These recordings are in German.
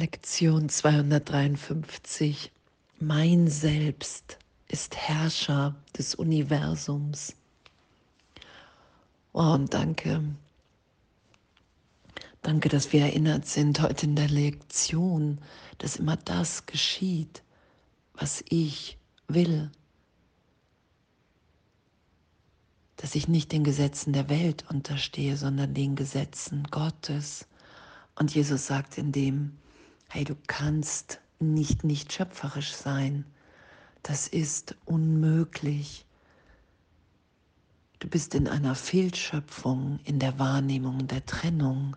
Lektion 253. Mein Selbst ist Herrscher des Universums. Oh, und danke. Danke, dass wir erinnert sind heute in der Lektion, dass immer das geschieht, was ich will. Dass ich nicht den Gesetzen der Welt unterstehe, sondern den Gesetzen Gottes. Und Jesus sagt in dem, hey, du kannst nicht nicht schöpferisch sein. Das ist unmöglich. Du bist in einer Fehlschöpfung in der Wahrnehmung der Trennung.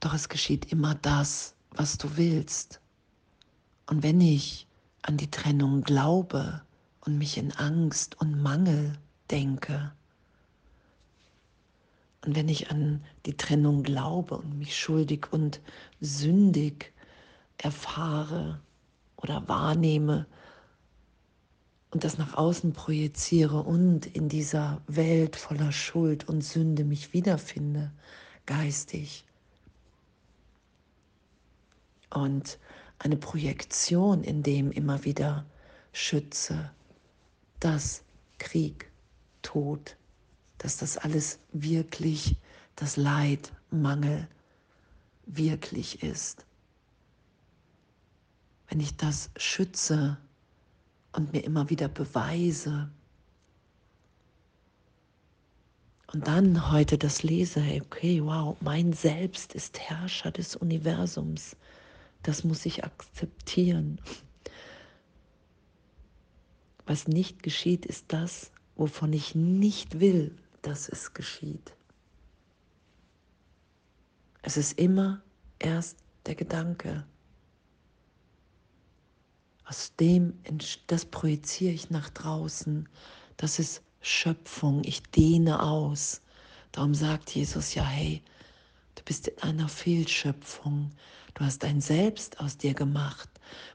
Doch es geschieht immer das, was du willst. Und wenn ich an die Trennung glaube und mich in Angst und Mangel denke, und wenn ich an die Trennung glaube und mich schuldig und sündig erfahre oder wahrnehme und das nach außen projiziere und in dieser Welt voller Schuld und Sünde mich wiederfinde, geistig. Und eine Projektion, in dem immer wieder schütze, dass Krieg, Tod, dass das alles wirklich das Leid, Mangel wirklich ist. Wenn ich das schütze und mir immer wieder beweise und dann heute das lese, okay, wow, mein Selbst ist Herrscher des Universums, das muss ich akzeptieren. Was nicht geschieht, ist das, wovon ich nicht will, dass es geschieht. Es ist immer erst der Gedanke. Aus dem, das projiziere ich nach draußen. Das ist Schöpfung. Ich dehne aus. Darum sagt Jesus ja, hey, du bist in einer Fehlschöpfung. Du hast ein Selbst aus dir gemacht,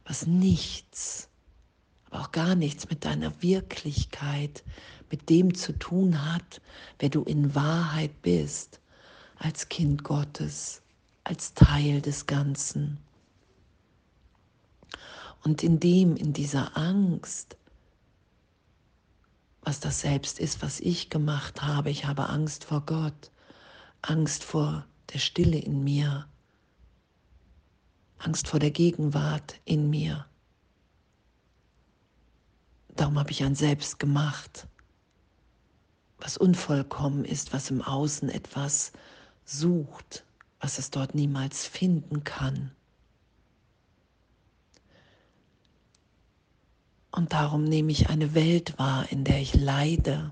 was nichts, aber auch gar nichts mit deiner Wirklichkeit, mit dem zu tun hat, wer du in Wahrheit bist, als Kind Gottes, als Teil des Ganzen. Und in dem, in dieser Angst, was das Selbst ist, was ich gemacht habe, ich habe Angst vor Gott, Angst vor der Stille in mir, Angst vor der Gegenwart in mir. Darum habe ich ein Selbst gemacht, was unvollkommen ist, was im Außen etwas sucht, was es dort niemals finden kann. Und darum nehme ich eine Welt wahr, in der ich leide,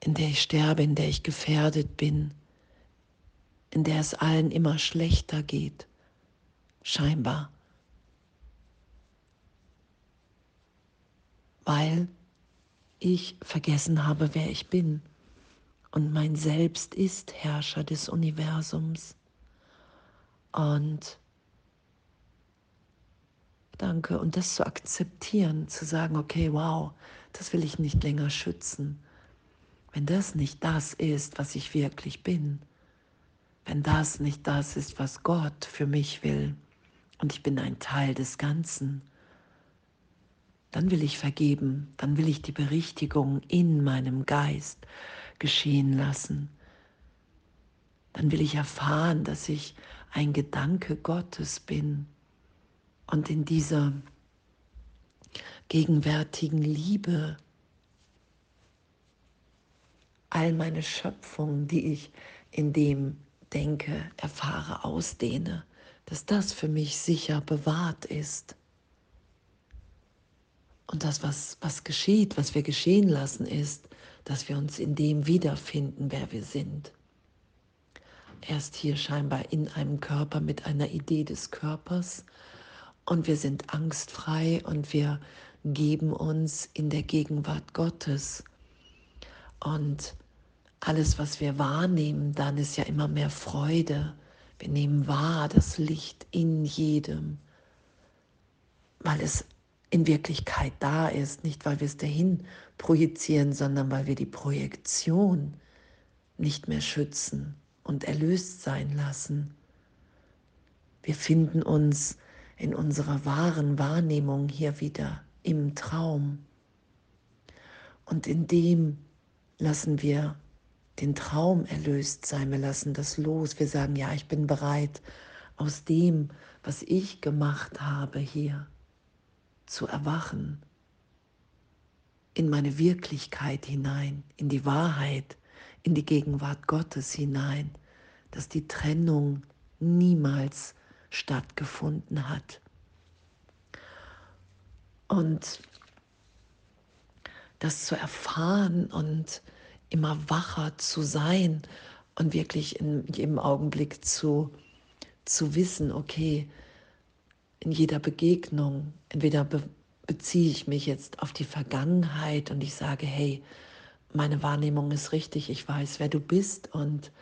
in der ich sterbe, in der ich gefährdet bin, in der es allen immer schlechter geht, scheinbar. Weil ich vergessen habe, wer ich bin. Und mein Selbst ist Herrscher des Universums. Und danke. Und das zu akzeptieren, zu sagen, okay, wow, das will ich nicht länger schützen. Wenn das nicht das ist, was ich wirklich bin, wenn das nicht das ist, was Gott für mich will, und ich bin ein Teil des Ganzen, dann will ich vergeben, dann will ich die Berichtigung in meinem Geist geschehen lassen. Dann will ich erfahren, dass ich ein Gedanke Gottes bin und in dieser gegenwärtigen Liebe all meine Schöpfung, die ich in dem denke, erfahre, ausdehne, dass das für mich sicher bewahrt ist. Und das, was, was geschieht, was wir geschehen lassen, ist, dass wir uns in dem wiederfinden, wer wir sind. Erst hier scheinbar in einem Körper mit einer Idee des Körpers und wir sind angstfrei und wir geben uns in der Gegenwart Gottes. Und alles, was wir wahrnehmen, dann ist ja immer mehr Freude. Wir nehmen wahr das Licht in jedem, weil es in Wirklichkeit da ist, nicht weil wir es dahin projizieren, sondern weil wir die Projektion nicht mehr schützen und erlöst sein lassen. Wir finden uns in unserer wahren Wahrnehmung hier wieder im Traum. Und in dem lassen wir den Traum erlöst sein, wir lassen das los, wir sagen, ja, ich bin bereit, aus dem, was ich gemacht habe hier, zu erwachen, in meine Wirklichkeit hinein, in die Wahrheit, in die Gegenwart Gottes hinein, dass die Trennung niemals stattgefunden hat. Und das zu erfahren und immer wacher zu sein und wirklich in jedem Augenblick zu, zu wissen, okay, in jeder Begegnung, entweder be beziehe ich mich jetzt auf die Vergangenheit und ich sage, hey, meine Wahrnehmung ist richtig, ich weiß, wer du bist und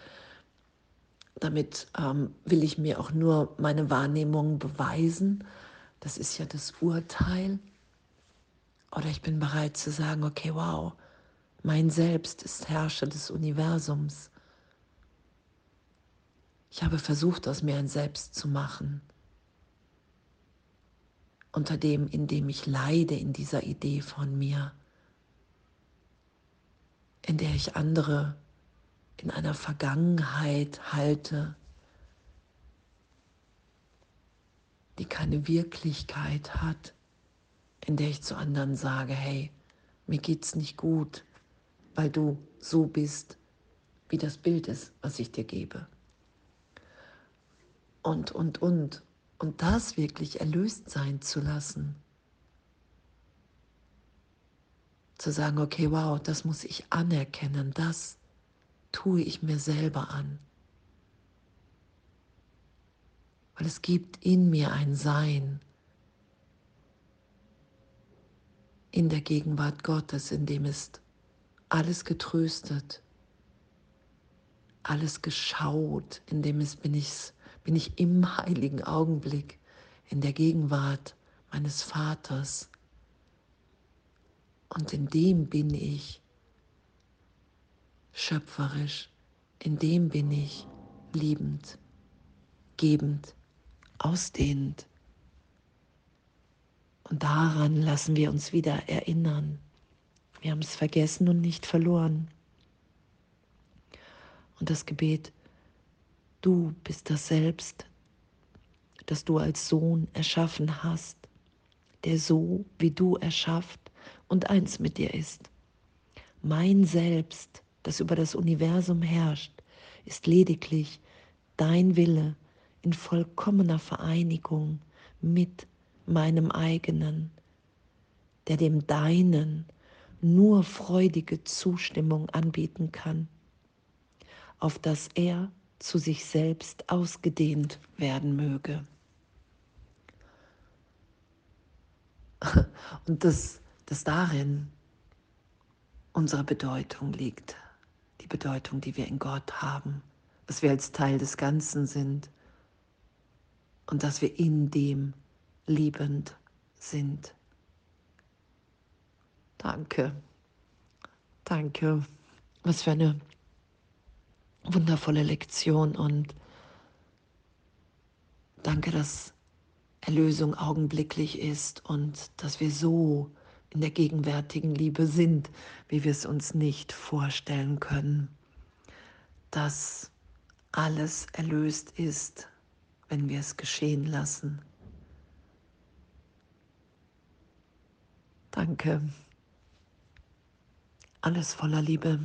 damit ähm, will ich mir auch nur meine Wahrnehmung beweisen. Das ist ja das Urteil. Oder ich bin bereit zu sagen, okay, wow, mein Selbst ist Herrscher des Universums. Ich habe versucht, aus mir ein Selbst zu machen, unter dem, in dem ich leide, in dieser Idee von mir, in der ich andere in einer Vergangenheit halte, die keine Wirklichkeit hat in der ich zu anderen sage, hey, mir geht's nicht gut, weil du so bist, wie das Bild ist, was ich dir gebe. Und, und, und. Und das wirklich erlöst sein zu lassen. Zu sagen, okay, wow, das muss ich anerkennen, das tue ich mir selber an. Weil es gibt in mir ein Sein, in der Gegenwart Gottes, in dem ist alles getröstet, alles geschaut, in dem ist, bin, ich, bin ich im heiligen Augenblick, in der Gegenwart meines Vaters. Und in dem bin ich schöpferisch, in dem bin ich liebend, gebend, ausdehnend. Und daran lassen wir uns wieder erinnern. Wir haben es vergessen und nicht verloren. Und das Gebet, du bist das Selbst, das du als Sohn erschaffen hast, der so wie du erschafft und eins mit dir ist. Mein Selbst, das über das Universum herrscht, ist lediglich dein Wille in vollkommener Vereinigung mit meinem eigenen, der dem deinen nur freudige Zustimmung anbieten kann, auf dass er zu sich selbst ausgedehnt werden möge. Und dass, dass darin unsere Bedeutung liegt, die Bedeutung, die wir in Gott haben, dass wir als Teil des Ganzen sind und dass wir in dem liebend sind. Danke. Danke. Was für eine wundervolle Lektion und danke, dass Erlösung augenblicklich ist und dass wir so in der gegenwärtigen Liebe sind, wie wir es uns nicht vorstellen können, dass alles erlöst ist, wenn wir es geschehen lassen. Danke. Alles voller Liebe.